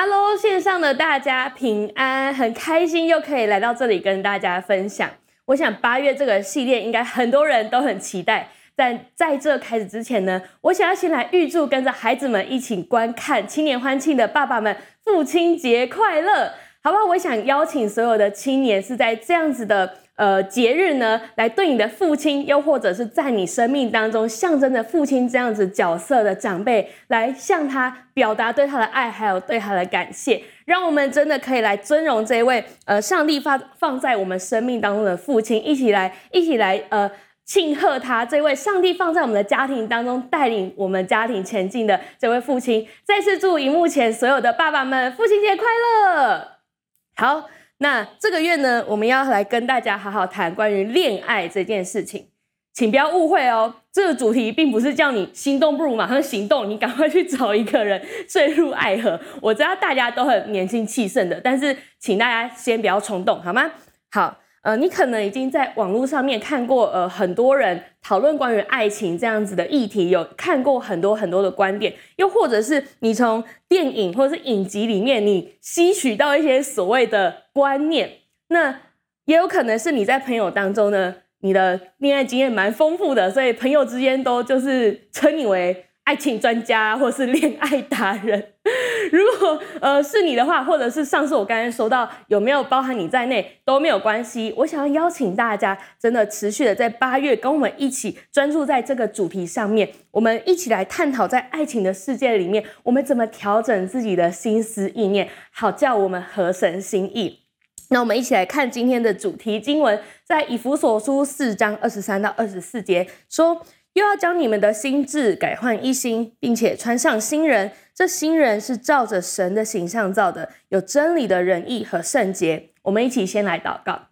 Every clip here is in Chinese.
Hello，线上的大家平安，很开心又可以来到这里跟大家分享。我想八月这个系列应该很多人都很期待。但在这开始之前呢，我想要先来预祝跟着孩子们一起观看青年欢庆的爸爸们父亲节快乐，好不好？我想邀请所有的青年是在这样子的。呃，节日呢，来对你的父亲，又或者是在你生命当中象征着父亲这样子角色的长辈，来向他表达对他的爱，还有对他的感谢。让我们真的可以来尊荣这位呃，上帝放放在我们生命当中的父亲，一起来，一起来呃，庆贺他这位上帝放在我们的家庭当中带领我们家庭前进的这位父亲。再次祝荧幕前所有的爸爸们父亲节快乐！好。那这个月呢，我们要来跟大家好好谈关于恋爱这件事情，请不要误会哦。这个主题并不是叫你心动不如马上行动，你赶快去找一个人坠入爱河。我知道大家都很年轻气盛的，但是请大家先不要冲动，好吗？好。呃，你可能已经在网络上面看过，呃，很多人讨论关于爱情这样子的议题，有看过很多很多的观点，又或者是你从电影或者是影集里面，你吸取到一些所谓的观念，那也有可能是你在朋友当中呢，你的恋爱经验蛮丰富的，所以朋友之间都就是称你为爱情专家或是恋爱达人。如果呃是你的话，或者是上次我刚才说到有没有包含你在内都没有关系。我想要邀请大家，真的持续的在八月跟我们一起专注在这个主题上面，我们一起来探讨在爱情的世界里面，我们怎么调整自己的心思意念，好叫我们合神心意。那我们一起来看今天的主题经文，在以弗所书四章二十三到二十四节说。又要将你们的心志改换一新，并且穿上新人。这新人是照着神的形象造的，有真理的仁义和圣洁。我们一起先来祷告。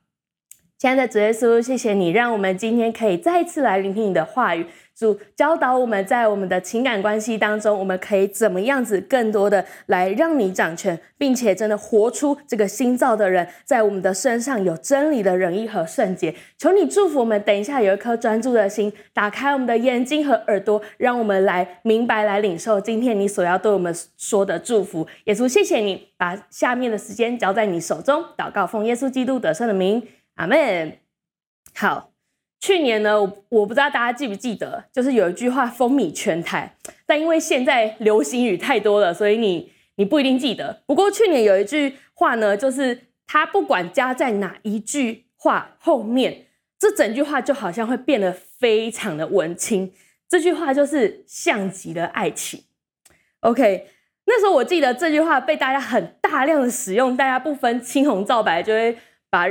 亲爱的主耶稣，谢谢你让我们今天可以再一次来聆听你的话语。主教导我们在我们的情感关系当中，我们可以怎么样子更多的来让你掌权，并且真的活出这个新造的人，在我们的身上有真理的仁义和圣洁。求你祝福我们，等一下有一颗专注的心，打开我们的眼睛和耳朵，让我们来明白、来领受今天你所要对我们说的祝福。耶稣，谢谢你把下面的时间交在你手中，祷告奉耶稣基督得胜的名，阿门。好。去年呢，我不知道大家记不记得，就是有一句话风靡全台，但因为现在流行语太多了，所以你你不一定记得。不过去年有一句话呢，就是它不管加在哪一句话后面，这整句话就好像会变得非常的文青。这句话就是像极了爱情。OK，那时候我记得这句话被大家很大量的使用，大家不分青红皂白就会把。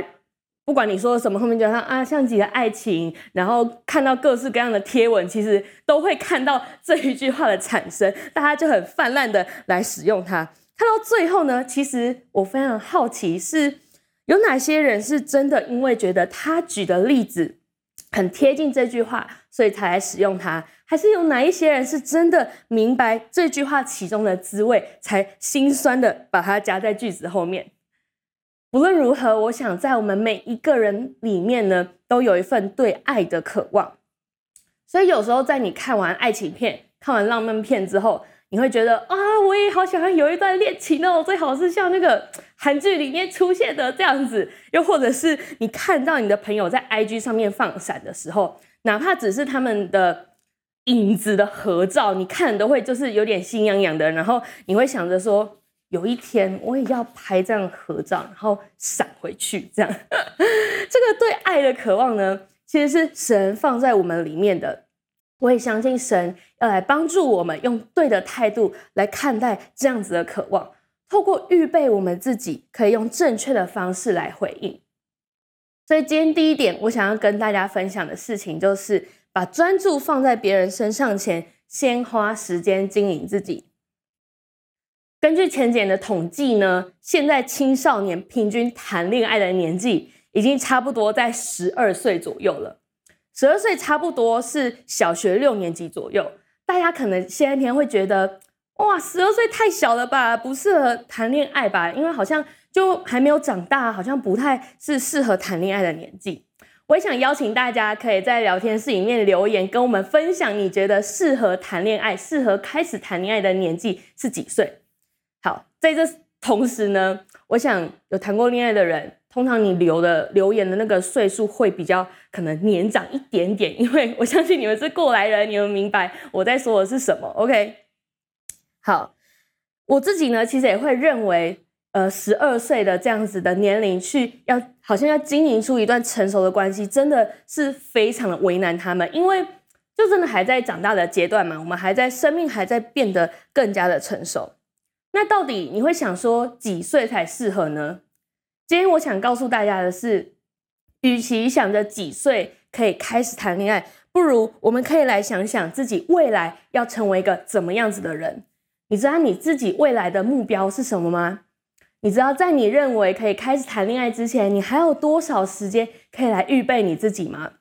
不管你说什么，后面就像啊，像极了爱情，然后看到各式各样的贴文，其实都会看到这一句话的产生，大家就很泛滥的来使用它。看到最后呢，其实我非常好奇，是有哪些人是真的因为觉得他举的例子很贴近这句话，所以才来使用它，还是有哪一些人是真的明白这句话其中的滋味，才心酸的把它加在句子后面？无论如何，我想在我们每一个人里面呢，都有一份对爱的渴望。所以有时候在你看完爱情片、看完浪漫片之后，你会觉得啊，我也好想要有一段恋情哦，最好是像那个韩剧里面出现的这样子。又或者是你看到你的朋友在 IG 上面放闪的时候，哪怕只是他们的影子的合照，你看都会就是有点心痒痒的，然后你会想着说。有一天我也要拍这样合照，然后闪回去，这样。这个对爱的渴望呢，其实是神放在我们里面的。我也相信神要来帮助我们，用对的态度来看待这样子的渴望，透过预备我们自己，可以用正确的方式来回应。所以今天第一点，我想要跟大家分享的事情，就是把专注放在别人身上前，先花时间经营自己。根据前几年的统计呢，现在青少年平均谈恋爱的年纪已经差不多在十二岁左右了。十二岁差不多是小学六年级左右。大家可能现在天会觉得，哇，十二岁太小了吧，不适合谈恋爱吧？因为好像就还没有长大，好像不太是适合谈恋爱的年纪。我也想邀请大家可以在聊天室里面留言，跟我们分享你觉得适合谈恋爱、适合开始谈恋爱的年纪是几岁？好，在这同时呢，我想有谈过恋爱的人，通常你留的留言的那个岁数会比较可能年长一点点，因为我相信你们是过来人，你们明白我在说的是什么。OK，好，我自己呢，其实也会认为，呃，十二岁的这样子的年龄去要好像要经营出一段成熟的关系，真的是非常的为难他们，因为就真的还在长大的阶段嘛，我们还在生命还在变得更加的成熟。那到底你会想说几岁才适合呢？今天我想告诉大家的是，与其想着几岁可以开始谈恋爱，不如我们可以来想想自己未来要成为一个怎么样子的人。你知道你自己未来的目标是什么吗？你知道在你认为可以开始谈恋爱之前，你还有多少时间可以来预备你自己吗？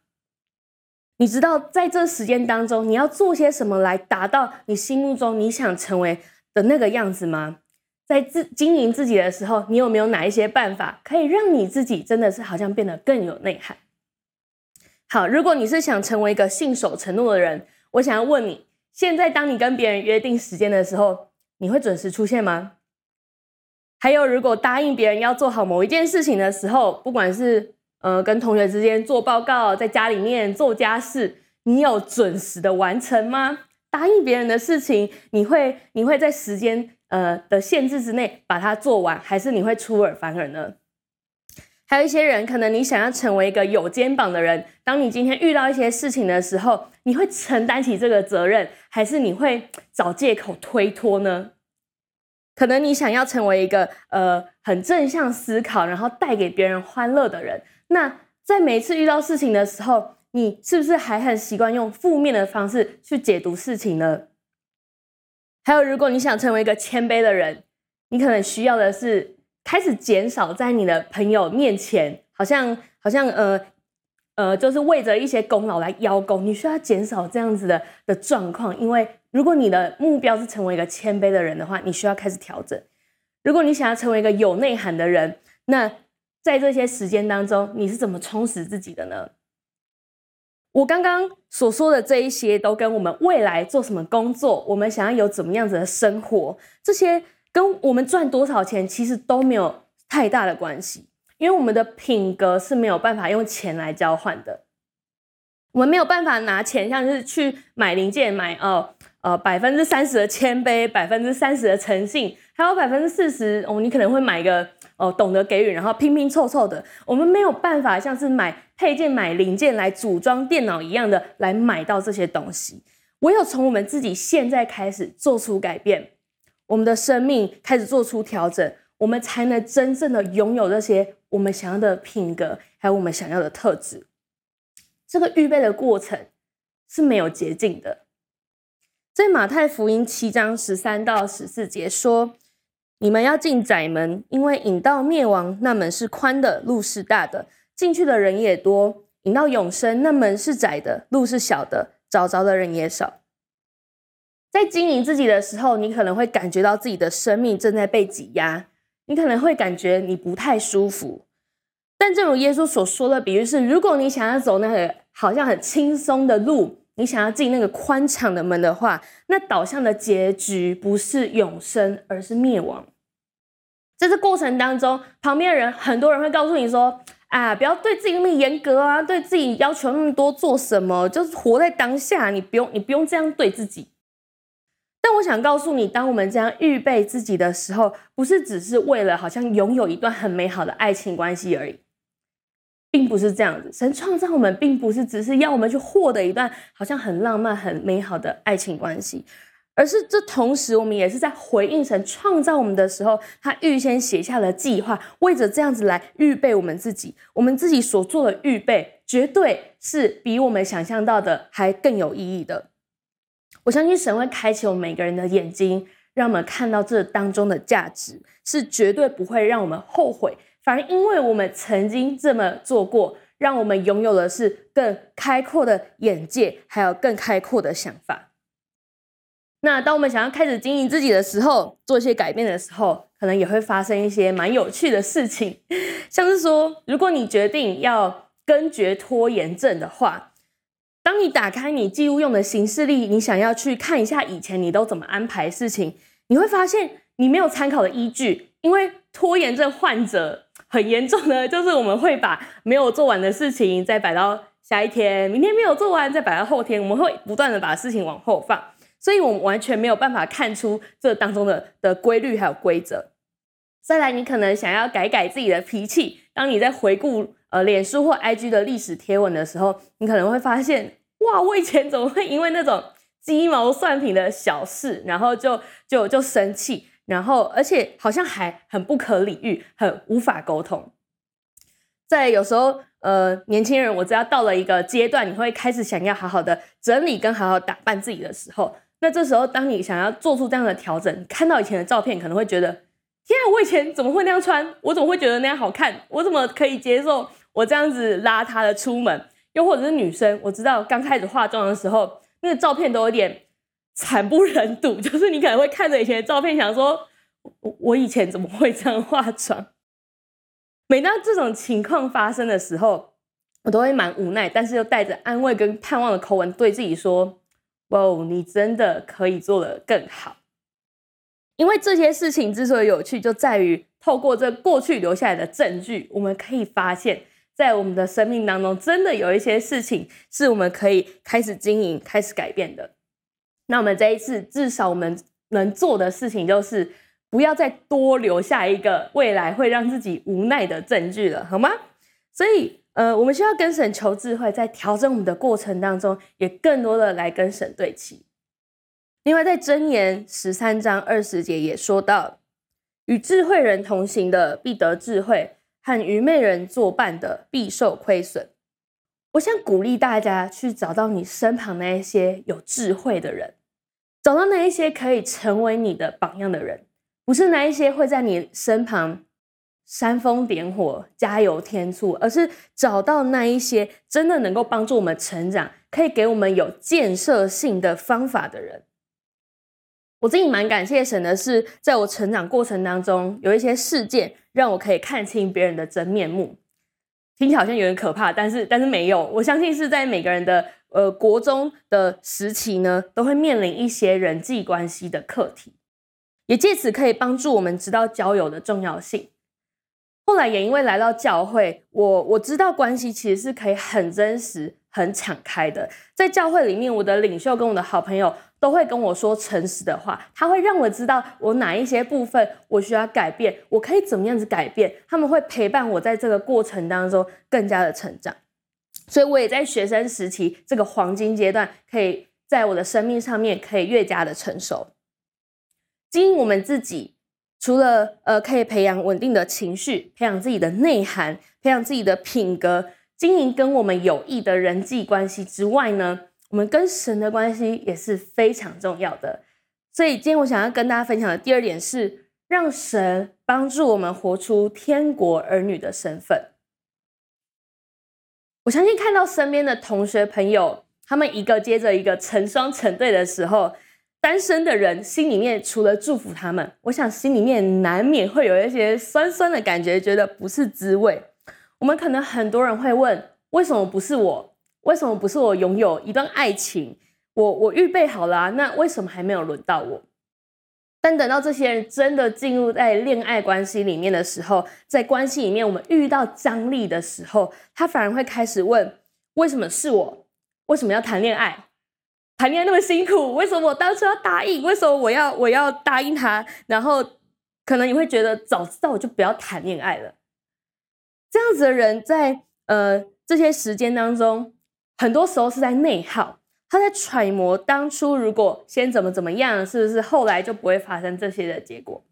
你知道在这时间当中，你要做些什么来达到你心目中你想成为的那个样子吗？在自经营自己的时候，你有没有哪一些办法可以让你自己真的是好像变得更有内涵？好，如果你是想成为一个信守承诺的人，我想要问你：现在当你跟别人约定时间的时候，你会准时出现吗？还有，如果答应别人要做好某一件事情的时候，不管是呃跟同学之间做报告，在家里面做家事，你有准时的完成吗？答应别人的事情，你会你会在时间呃的限制之内把它做完，还是你会出尔反尔呢？还有一些人，可能你想要成为一个有肩膀的人，当你今天遇到一些事情的时候，你会承担起这个责任，还是你会找借口推脱呢？可能你想要成为一个呃很正向思考，然后带给别人欢乐的人，那在每次遇到事情的时候，你是不是还很习惯用负面的方式去解读事情呢？还有，如果你想成为一个谦卑的人，你可能需要的是开始减少在你的朋友面前，好像好像呃呃，就是为着一些功劳来邀功。你需要减少这样子的的状况，因为如果你的目标是成为一个谦卑的人的话，你需要开始调整。如果你想要成为一个有内涵的人，那在这些时间当中，你是怎么充实自己的呢？我刚刚所说的这一些，都跟我们未来做什么工作，我们想要有怎么样子的生活，这些跟我们赚多少钱其实都没有太大的关系，因为我们的品格是没有办法用钱来交换的。我们没有办法拿钱，像是去买零件，买哦呃百分之三十的谦卑，百分之三十的诚信，还有百分之四十哦，你可能会买一个。哦，懂得给予，然后拼拼凑凑的，我们没有办法像是买配件、买零件来组装电脑一样的来买到这些东西。唯有从我们自己现在开始做出改变，我们的生命开始做出调整，我们才能真正的拥有这些我们想要的品格，还有我们想要的特质。这个预备的过程是没有捷径的。在马太福音七章十三到十四节说。你们要进窄门，因为引到灭亡那门是宽的，路是大的，进去的人也多；引到永生那门是窄的，路是小的，找着的人也少。在经营自己的时候，你可能会感觉到自己的生命正在被挤压，你可能会感觉你不太舒服。但正如耶稣所说的比喻是，如果你想要走那个好像很轻松的路，你想要进那个宽敞的门的话，那导向的结局不是永生，而是灭亡。在这过程当中，旁边的人很多人会告诉你说：“啊，不要对自己那么严格啊，对自己要求那么多，做什么？就是活在当下，你不用，你不用这样对自己。”但我想告诉你，当我们这样预备自己的时候，不是只是为了好像拥有一段很美好的爱情关系而已。并不是这样子，神创造我们，并不是只是要我们去获得一段好像很浪漫、很美好的爱情关系，而是这同时，我们也是在回应神创造我们的时候，他预先写下了计划，为着这样子来预备我们自己。我们自己所做的预备，绝对是比我们想象到的还更有意义的。我相信神会开启我们每个人的眼睛，让我们看到这当中的价值，是绝对不会让我们后悔。反而，因为我们曾经这么做过，让我们拥有的是更开阔的眼界，还有更开阔的想法。那当我们想要开始经营自己的时候，做一些改变的时候，可能也会发生一些蛮有趣的事情。像是说，如果你决定要根绝拖延症的话，当你打开你记录用的行事历，你想要去看一下以前你都怎么安排事情，你会发现你没有参考的依据。因为拖延症患者很严重的，就是我们会把没有做完的事情再摆到下一天，明天没有做完再摆到后天，我们会不断的把事情往后放，所以我们完全没有办法看出这当中的的规律还有规则。再来，你可能想要改改自己的脾气，当你在回顾呃脸书或 IG 的历史贴文的时候，你可能会发现，哇，我以前怎么会因为那种鸡毛蒜皮的小事，然后就就就生气，然后而且好像还很不可理喻，很无法沟通。在有时候，呃，年轻人，我知道到了一个阶段，你会开始想要好好的整理跟好好打扮自己的时候，那这时候当你想要做出这样的调整，看到以前的照片，可能会觉得。天啊，我以前怎么会那样穿？我怎么会觉得那样好看？我怎么可以接受我这样子邋遢的出门？又或者是女生，我知道刚开始化妆的时候，那个照片都有点惨不忍睹。就是你可能会看着以前的照片，想说，我我以前怎么会这样化妆？每当这种情况发生的时候，我都会蛮无奈，但是又带着安慰跟盼望的口吻对自己说：“哇，你真的可以做得更好。”因为这些事情之所以有趣，就在于透过这过去留下来的证据，我们可以发现，在我们的生命当中，真的有一些事情是我们可以开始经营、开始改变的。那我们这一次，至少我们能做的事情，就是不要再多留下一个未来会让自己无奈的证据了，好吗？所以，呃，我们需要跟神求智慧，在调整我们的过程当中，也更多的来跟神对齐。另外，在箴言十三章二十节也说到：“与智慧人同行的必得智慧，和愚昧人作伴的必受亏损。”我想鼓励大家去找到你身旁那一些有智慧的人，找到那一些可以成为你的榜样的人，不是那一些会在你身旁煽风点火、加油添醋，而是找到那一些真的能够帮助我们成长、可以给我们有建设性的方法的人。我自己蛮感谢神的是，在我成长过程当中，有一些事件让我可以看清别人的真面目。听起来好像有点可怕，但是但是没有。我相信是在每个人的呃国中的时期呢，都会面临一些人际关系的课题，也借此可以帮助我们知道交友的重要性。后来也因为来到教会，我我知道关系其实是可以很真实、很敞开的。在教会里面，我的领袖跟我的好朋友都会跟我说诚实的话，他会让我知道我哪一些部分我需要改变，我可以怎么样子改变。他们会陪伴我在这个过程当中更加的成长。所以我也在学生时期这个黄金阶段，可以在我的生命上面可以越加的成熟，经营我们自己。除了呃，可以培养稳定的情绪，培养自己的内涵，培养自己的品格，经营跟我们有益的人际关系之外呢，我们跟神的关系也是非常重要的。所以今天我想要跟大家分享的第二点是，让神帮助我们活出天国儿女的身份。我相信看到身边的同学朋友，他们一个接着一个成双成对的时候。单身的人心里面除了祝福他们，我想心里面难免会有一些酸酸的感觉，觉得不是滋味。我们可能很多人会问：为什么不是我？为什么不是我拥有一段爱情？我我预备好了，那为什么还没有轮到我？但等到这些人真的进入在恋爱关系里面的时候，在关系里面我们遇到张力的时候，他反而会开始问：为什么是我？为什么要谈恋爱？谈恋爱那么辛苦，为什么我当初要答应？为什么我要我要答应他？然后可能你会觉得，早知道我就不要谈恋爱了。这样子的人在呃这些时间当中，很多时候是在内耗，他在揣摩当初如果先怎么怎么样，是不是后来就不会发生这些的结果？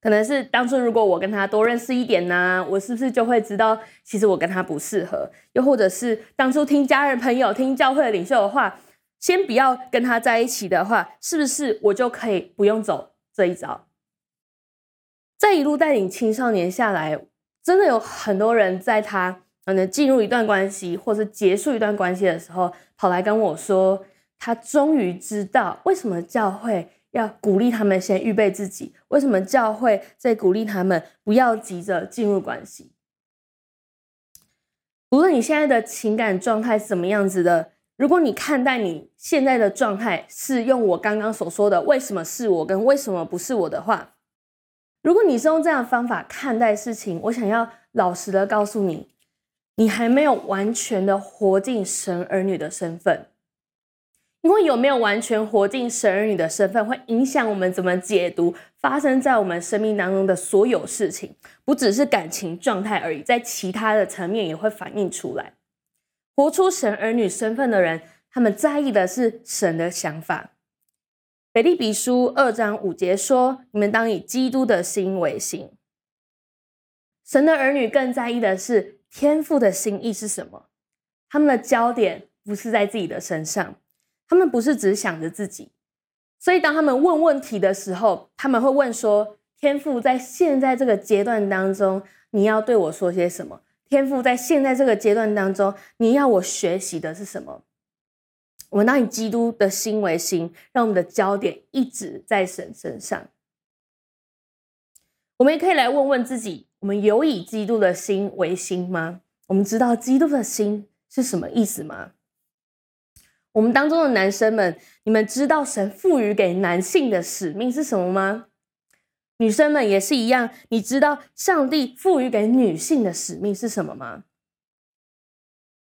可能是当初如果我跟他多认识一点呢，我是不是就会知道其实我跟他不适合？又或者是当初听家人朋友、听教会领袖的话。先不要跟他在一起的话，是不是我就可以不用走这一招？在一路带领青少年下来，真的有很多人在他可能进入一段关系，或是结束一段关系的时候，跑来跟我说，他终于知道为什么教会要鼓励他们先预备自己，为什么教会在鼓励他们不要急着进入关系。无论你现在的情感状态是怎么样子的。如果你看待你现在的状态是用我刚刚所说的“为什么是我”跟“为什么不是我”的话，如果你是用这样的方法看待事情，我想要老实的告诉你，你还没有完全的活进神儿女的身份。因为有没有完全活进神儿女的身份，会影响我们怎么解读发生在我们生命当中的所有事情，不只是感情状态而已，在其他的层面也会反映出来。活出神儿女身份的人，他们在意的是神的想法。腓立比书二章五节说：“你们当以基督的心为心。”神的儿女更在意的是天父的心意是什么，他们的焦点不是在自己的身上。他们不是只想着自己，所以当他们问问题的时候，他们会问说：“天父，在现在这个阶段当中，你要对我说些什么？天父，在现在这个阶段当中，你要我学习的是什么？”我们当以基督的心为心，让我们的焦点一直在神身上。我们也可以来问问自己：我们有以基督的心为心吗？我们知道基督的心是什么意思吗？我们当中的男生们，你们知道神赋予给男性的使命是什么吗？女生们也是一样，你知道上帝赋予给女性的使命是什么吗？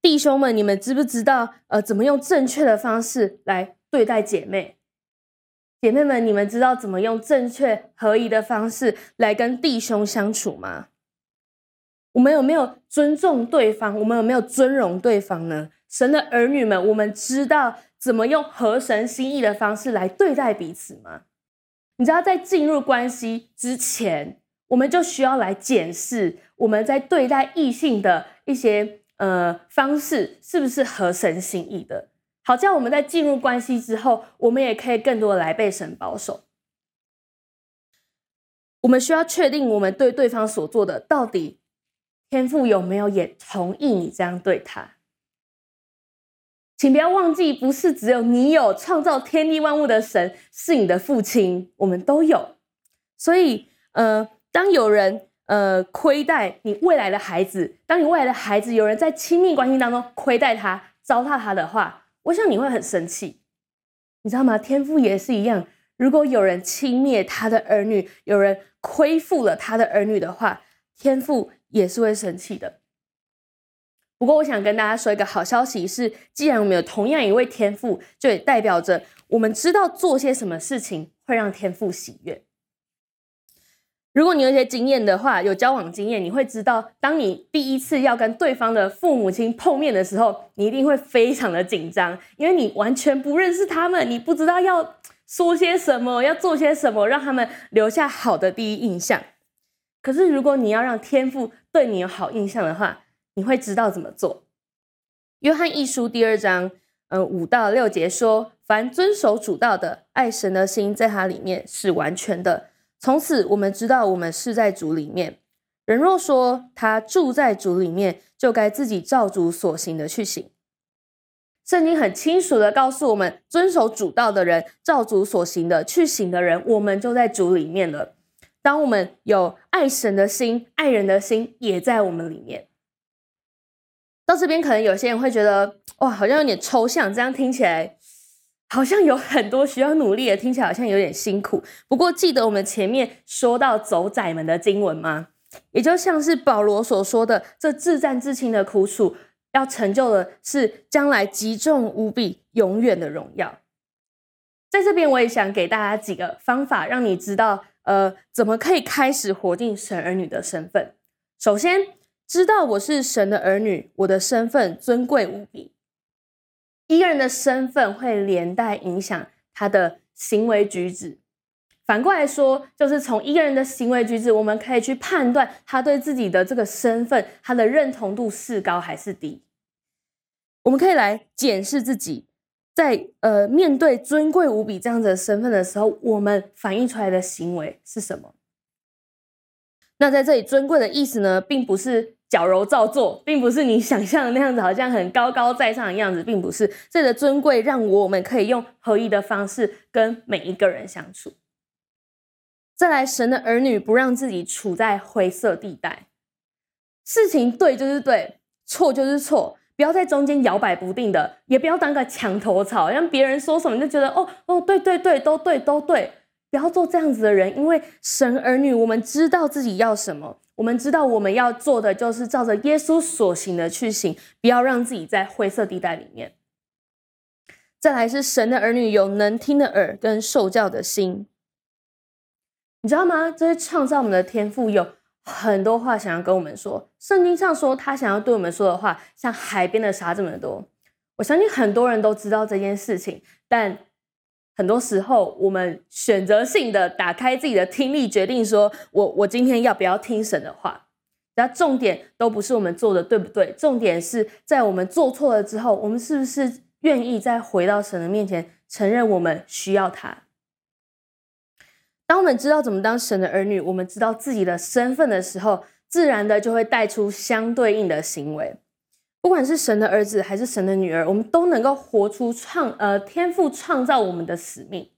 弟兄们，你们知不知道呃，怎么用正确的方式来对待姐妹？姐妹们，你们知道怎么用正确合宜的方式来跟弟兄相处吗？我们有没有尊重对方？我们有没有尊荣对方呢？神的儿女们，我们知道怎么用合神心意的方式来对待彼此吗？你知道，在进入关系之前，我们就需要来检视我们在对待异性的一些呃方式是不是合神心意的。好，这样我们在进入关系之后，我们也可以更多的来被神保守。我们需要确定我们对对方所做的，到底天父有没有也同意你这样对他。请不要忘记，不是只有你有创造天地万物的神是你的父亲，我们都有。所以，呃，当有人呃亏待你未来的孩子，当你未来的孩子有人在亲密关系当中亏待他、糟蹋他的话，我想你会很生气，你知道吗？天父也是一样，如果有人轻蔑他的儿女，有人亏负了他的儿女的话，天父也是会生气的。不过，我想跟大家说一个好消息是，既然我们有同样一位天父，就代表着我们知道做些什么事情会让天父喜悦。如果你有一些经验的话，有交往经验，你会知道，当你第一次要跟对方的父母亲碰面的时候，你一定会非常的紧张，因为你完全不认识他们，你不知道要说些什么，要做些什么，让他们留下好的第一印象。可是，如果你要让天父对你有好印象的话，你会知道怎么做。约翰一书第二章，嗯，五到六节说：“凡遵守主道的，爱神的心在他里面是完全的。从此我们知道，我们是在主里面。人若说他住在主里面，就该自己照主所行的去行。”圣经很清楚的告诉我们，遵守主道的人，照主所行的去行的人，我们就在主里面了。当我们有爱神的心，爱人的心也在我们里面。到这边，可能有些人会觉得，哇，好像有点抽象，这样听起来好像有很多需要努力的，听起来好像有点辛苦。不过，记得我们前面说到走窄门的经文吗？也就像是保罗所说的，这自战自轻的苦楚，要成就的是将来极重无比、永远的荣耀。在这边，我也想给大家几个方法，让你知道，呃，怎么可以开始活进神儿女的身份。首先，知道我是神的儿女，我的身份尊贵无比。一个人的身份会连带影响他的行为举止。反过来说，就是从一个人的行为举止，我们可以去判断他对自己的这个身份，他的认同度是高还是低。我们可以来检视自己，在呃面对尊贵无比这样子的身份的时候，我们反映出来的行为是什么？那在这里，尊贵的意思呢，并不是。矫揉造作，并不是你想象的那样子，好像很高高在上的样子，并不是。这个尊贵让我们可以用合一的方式跟每一个人相处。再来，神的儿女不让自己处在灰色地带，事情对就是对，错就是错，不要在中间摇摆不定的，也不要当个墙头草，让别人说什么就觉得哦哦对对对都对都对，不要做这样子的人，因为神儿女，我们知道自己要什么，我们知道我们要做的就是照着耶稣所行的去行，不要让自己在灰色地带里面。再来是神的儿女有能听的耳跟受教的心，你知道吗？这些创造我们的天赋有很多话想要跟我们说。圣经上说他想要对我们说的话，像海边的沙这么多。我相信很多人都知道这件事情，但很多时候我们选择性的打开自己的听力，决定说我我今天要不要听神的话。那重点都不是我们做的对不对，重点是在我们做错了之后，我们是不是？愿意再回到神的面前，承认我们需要他。当我们知道怎么当神的儿女，我们知道自己的身份的时候，自然的就会带出相对应的行为。不管是神的儿子还是神的女儿，我们都能够活出创呃天赋创造我们的使命。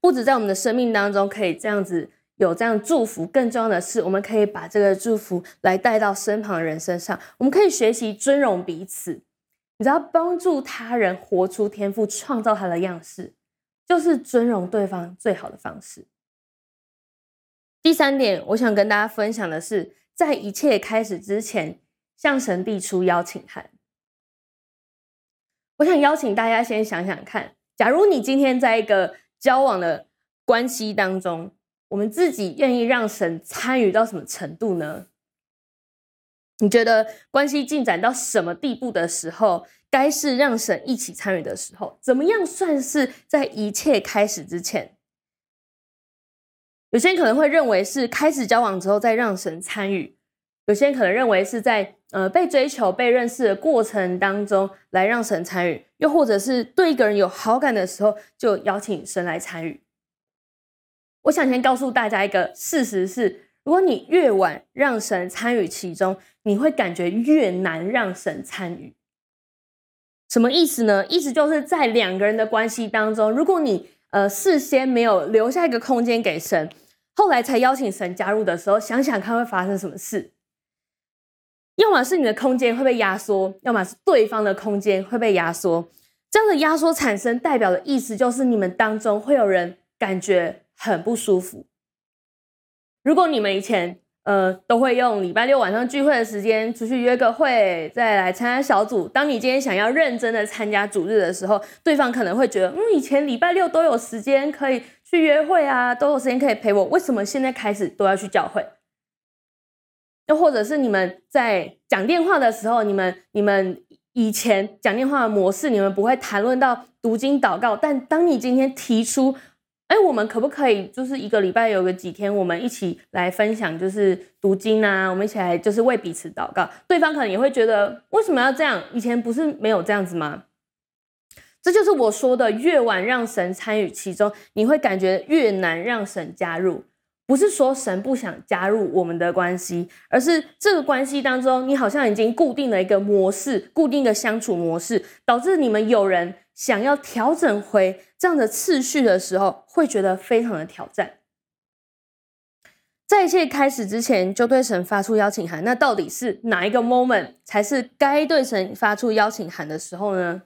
不止在我们的生命当中可以这样子有这样祝福，更重要的是，我们可以把这个祝福来带到身旁人身上。我们可以学习尊荣彼此。你知道，帮助他人活出天赋创造他的样式，就是尊荣对方最好的方式。第三点，我想跟大家分享的是，在一切开始之前，向神递出邀请函。我想邀请大家先想想看，假如你今天在一个交往的关系当中，我们自己愿意让神参与到什么程度呢？你觉得关系进展到什么地步的时候，该是让神一起参与的时候？怎么样算是在一切开始之前？有些人可能会认为是开始交往之后再让神参与，有些人可能认为是在呃被追求、被认识的过程当中来让神参与，又或者是对一个人有好感的时候就邀请神来参与。我想先告诉大家一个事实是。如果你越晚让神参与其中，你会感觉越难让神参与。什么意思呢？意思就是在两个人的关系当中，如果你呃事先没有留下一个空间给神，后来才邀请神加入的时候，想想看会发生什么事。要么是你的空间会被压缩，要么是对方的空间会被压缩。这样的压缩产生代表的意思就是你们当中会有人感觉很不舒服。如果你们以前呃都会用礼拜六晚上聚会的时间出去约个会，再来参加小组。当你今天想要认真的参加主日的时候，对方可能会觉得，嗯，以前礼拜六都有时间可以去约会啊，都有时间可以陪我，为什么现在开始都要去教会？又或者是你们在讲电话的时候，你们你们以前讲电话的模式，你们不会谈论到读经祷告，但当你今天提出。哎，我们可不可以就是一个礼拜有个几天，我们一起来分享，就是读经啊，我们一起来就是为彼此祷告。对方可能也会觉得，为什么要这样？以前不是没有这样子吗？这就是我说的，越晚让神参与其中，你会感觉越难让神加入。不是说神不想加入我们的关系，而是这个关系当中，你好像已经固定了一个模式，固定的相处模式，导致你们有人想要调整回这样的次序的时候，会觉得非常的挑战。在一切开始之前，就对神发出邀请函，那到底是哪一个 moment 才是该对神发出邀请函的时候呢？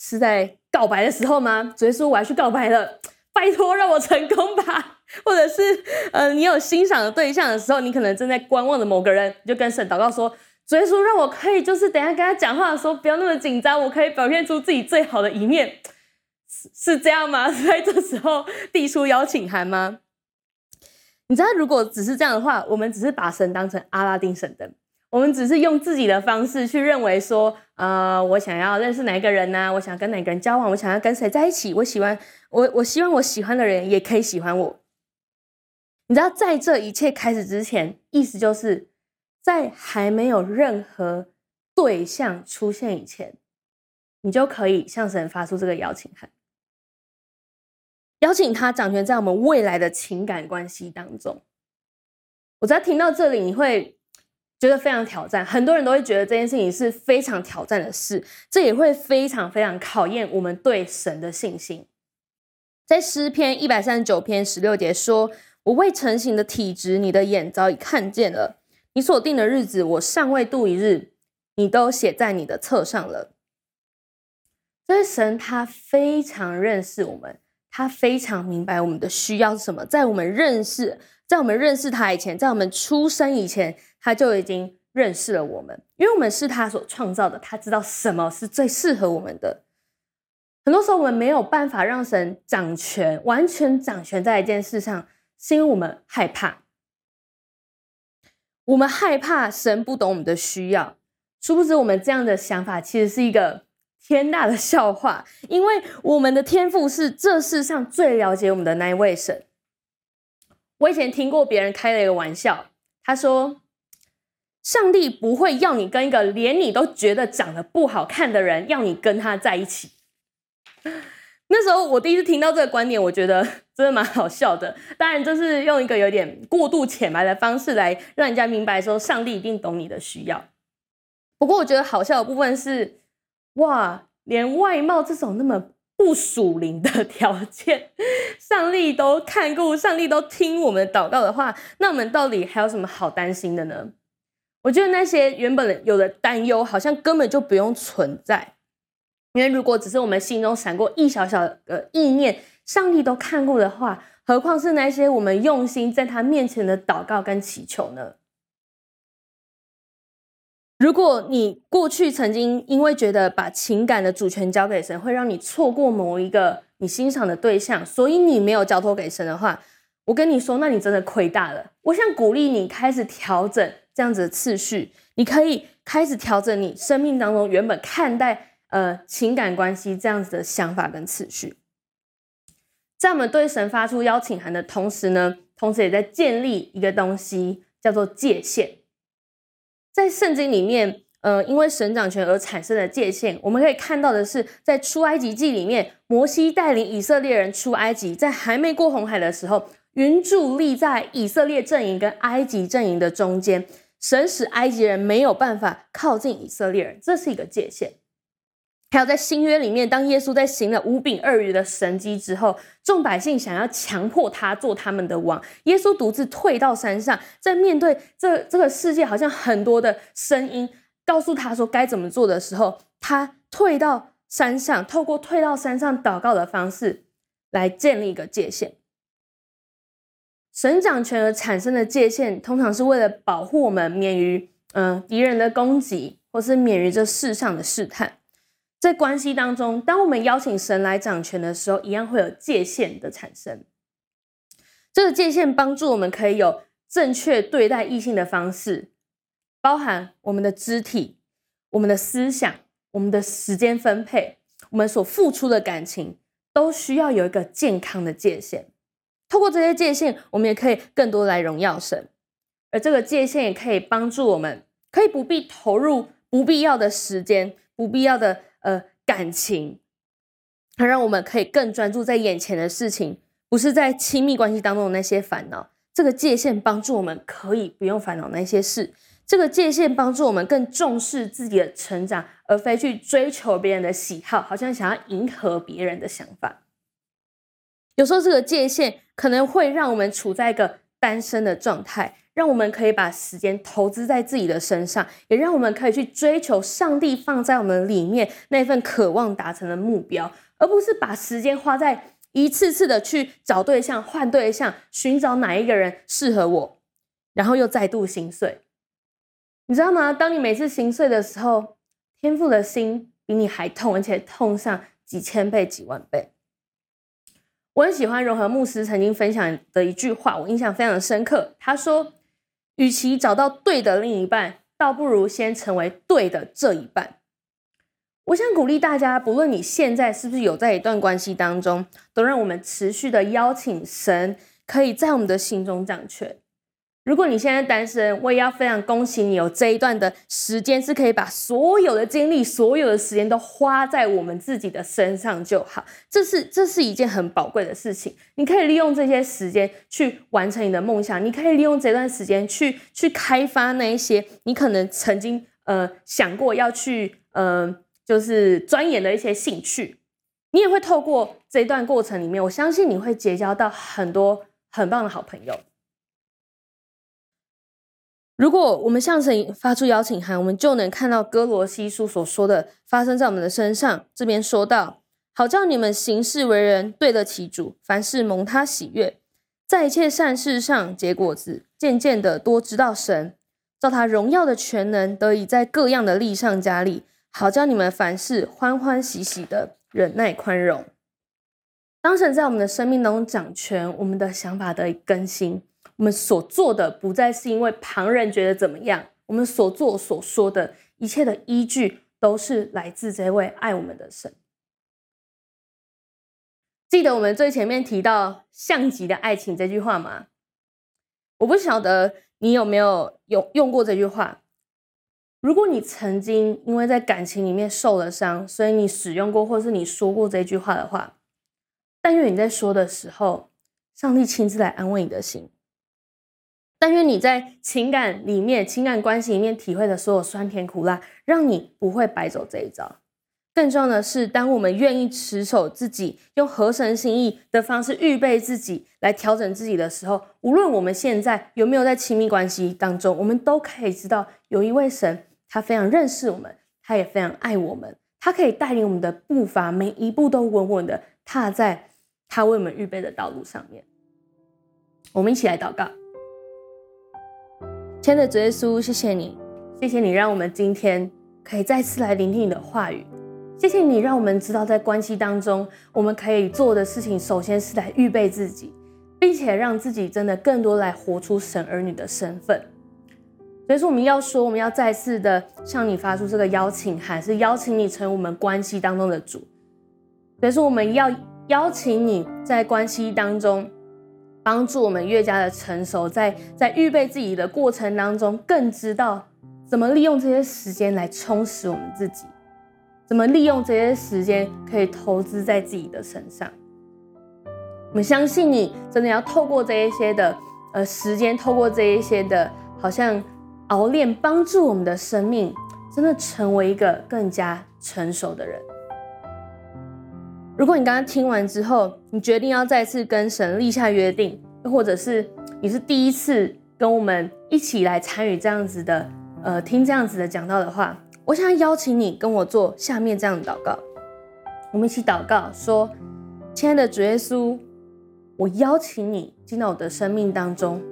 是在告白的时候吗？直接说我要去告白了，拜托让我成功吧。或者是，呃，你有欣赏的对象的时候，你可能正在观望的某个人，你就跟神祷告说：“主耶稣，让我可以就是等下跟他讲话的时候不要那么紧张，我可以表现出自己最好的一面。”是是这样吗？在这时候递出邀请函吗？你知道，如果只是这样的话，我们只是把神当成阿拉丁神灯，我们只是用自己的方式去认为说，呃，我想要认识哪一个人呢、我想跟哪个人交往？我想要跟谁在一起？我喜欢我，我希望我喜欢的人也可以喜欢我。你知道，在这一切开始之前，意思就是在还没有任何对象出现以前，你就可以向神发出这个邀请函，邀请他掌权在我们未来的情感关系当中。我在听到这里，你会觉得非常挑战，很多人都会觉得这件事情是非常挑战的事，这也会非常非常考验我们对神的信心。在诗篇一百三十九篇十六节说。我未成形的体质，你的眼早已看见了；你所定的日子，我尚未度一日，你都写在你的册上了。所以神他非常认识我们，他非常明白我们的需要是什么。在我们认识，在我们认识他以前，在我们出生以前，他就已经认识了我们，因为我们是他所创造的，他知道什么是最适合我们的。很多时候，我们没有办法让神掌权，完全掌权在一件事上，是因为我们害怕。我们害怕神不懂我们的需要，殊不知我们这样的想法其实是一个天大的笑话，因为我们的天赋是这世上最了解我们的那一位神。我以前听过别人开了一个玩笑，他说：“上帝不会要你跟一个连你都觉得长得不好看的人，要你跟他在一起。”那时候我第一次听到这个观点，我觉得 真的蛮好笑的。当然，就是用一个有点过度浅白的方式来让人家明白说，上帝一定懂你的需要。不过，我觉得好笑的部分是，哇，连外貌这种那么不属灵的条件，上帝都看顾，上帝都听我们祷告的话，那我们到底还有什么好担心的呢？我觉得那些原本有的担忧，好像根本就不用存在。因为如果只是我们心中闪过一小小的意念，上帝都看过的话，何况是那些我们用心在他面前的祷告跟祈求呢？如果你过去曾经因为觉得把情感的主权交给神，会让你错过某一个你欣赏的对象，所以你没有交托给神的话，我跟你说，那你真的亏大了。我想鼓励你开始调整这样子的次序，你可以开始调整你生命当中原本看待。呃，情感关系这样子的想法跟次序，在我们对神发出邀请函的同时呢，同时也在建立一个东西，叫做界限。在圣经里面，呃，因为神掌权而产生的界限，我们可以看到的是，在出埃及记里面，摩西带领以色列人出埃及，在还没过红海的时候，云柱立在以色列阵营跟埃及阵营的中间，神使埃及人没有办法靠近以色列人，这是一个界限。还有在新约里面，当耶稣在行了五饼二鱼的神迹之后，众百姓想要强迫他做他们的王，耶稣独自退到山上，在面对这这个世界好像很多的声音告诉他说该怎么做的时候，他退到山上，透过退到山上祷告的方式来建立一个界限。神掌权而产生的界限，通常是为了保护我们免于嗯、敌人的攻击，或是免于这世上的试探。在关系当中，当我们邀请神来掌权的时候，一样会有界限的产生。这个界限帮助我们可以有正确对待异性的方式，包含我们的肢体、我们的思想、我们的时间分配、我们所付出的感情，都需要有一个健康的界限。透过这些界限，我们也可以更多来荣耀神。而这个界限也可以帮助我们，可以不必投入不必要的时间、不必要的。呃，感情，它让我们可以更专注在眼前的事情，不是在亲密关系当中的那些烦恼。这个界限帮助我们可以不用烦恼那些事。这个界限帮助我们更重视自己的成长，而非去追求别人的喜好，好像想要迎合别人的想法。有时候，这个界限可能会让我们处在一个单身的状态。让我们可以把时间投资在自己的身上，也让我们可以去追求上帝放在我们里面那份渴望达成的目标，而不是把时间花在一次次的去找对象、换对象、寻找哪一个人适合我，然后又再度心碎。你知道吗？当你每次心碎的时候，天父的心比你还痛，而且痛上几千倍、几万倍。我很喜欢荣和牧师曾经分享的一句话，我印象非常深刻。他说，与其找到对的另一半，倒不如先成为对的这一半。我想鼓励大家，不论你现在是不是有在一段关系当中，都让我们持续的邀请神，可以在我们的心中掌权。如果你现在单身，我也要非常恭喜你，有这一段的时间是可以把所有的精力、所有的时间都花在我们自己的身上就好。这是这是一件很宝贵的事情。你可以利用这些时间去完成你的梦想，你可以利用这段时间去去开发那一些你可能曾经呃想过要去呃就是钻研的一些兴趣。你也会透过这一段过程里面，我相信你会结交到很多很棒的好朋友。如果我们向神发出邀请函，我们就能看到歌罗西书所说的发生在我们的身上。这边说到，好叫你们行事为人对得起主，凡事蒙他喜悦，在一切善事上结果子，渐渐的多知道神，照他荣耀的权能得以在各样的力上加力，好叫你们凡事欢欢喜喜的忍耐宽容。当神在我们的生命当中掌权，我们的想法得以更新，我们所做的不再是因为旁人觉得怎么样，我们所做所说的一切的依据都是来自这位爱我们的神。记得我们最前面提到“像极的爱情”这句话吗？我不晓得你有没有用用过这句话。如果你曾经因为在感情里面受了伤，所以你使用过或是你说过这句话的话，但愿你在说的时候，上帝亲自来安慰你的心。但愿你在情感里面、情感关系里面体会的所有酸甜苦辣，让你不会白走这一遭。更重要的是，当我们愿意持守自己，用合神心意的方式预备自己，来调整自己的时候，无论我们现在有没有在亲密关系当中，我们都可以知道，有一位神，他非常认识我们，他也非常爱我们，他可以带领我们的步伐，每一步都稳稳的踏在他为我们预备的道路上面。我们一起来祷告，亲爱的主耶稣，谢谢你，谢谢你让我们今天可以再次来聆听你的话语。谢谢你让我们知道，在关系当中，我们可以做的事情，首先是来预备自己，并且让自己真的更多来活出神儿女的身份。所以说，我们要说，我们要再次的向你发出这个邀请函，是邀请你成为我们关系当中的主。所以说，我们要邀请你在关系当中帮助我们越加的成熟，在在预备自己的过程当中，更知道怎么利用这些时间来充实我们自己。怎么利用这些时间可以投资在自己的身上？我们相信你真的要透过这一些的呃时间，透过这一些的，好像熬炼，帮助我们的生命，真的成为一个更加成熟的人。如果你刚刚听完之后，你决定要再次跟神立下约定，又或者是你是第一次跟我们一起来参与这样子的呃听这样子的讲道的话。我想邀请你跟我做下面这样的祷告，我们一起祷告说：“亲爱的主耶稣，我邀请你进到我的生命当中，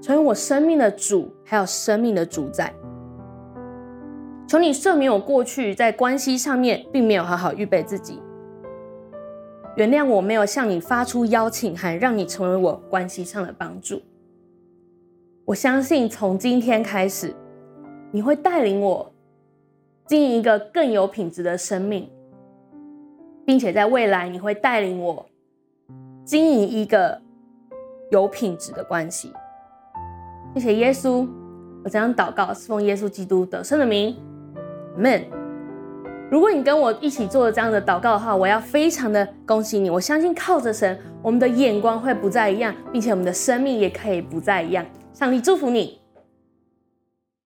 成为我生命的主，还有生命的主宰。求你赦免我过去在关系上面并没有好好预备自己，原谅我没有向你发出邀请函，让你成为我关系上的帮助。我相信从今天开始，你会带领我。”经营一个更有品质的生命，并且在未来你会带领我经营一个有品质的关系。谢谢耶稣，我这样祷告奉耶稣基督得胜的名，Amen。如果你跟我一起做了这样的祷告的话，我要非常的恭喜你。我相信靠着神，我们的眼光会不再一样，并且我们的生命也可以不再一样。上帝祝福你。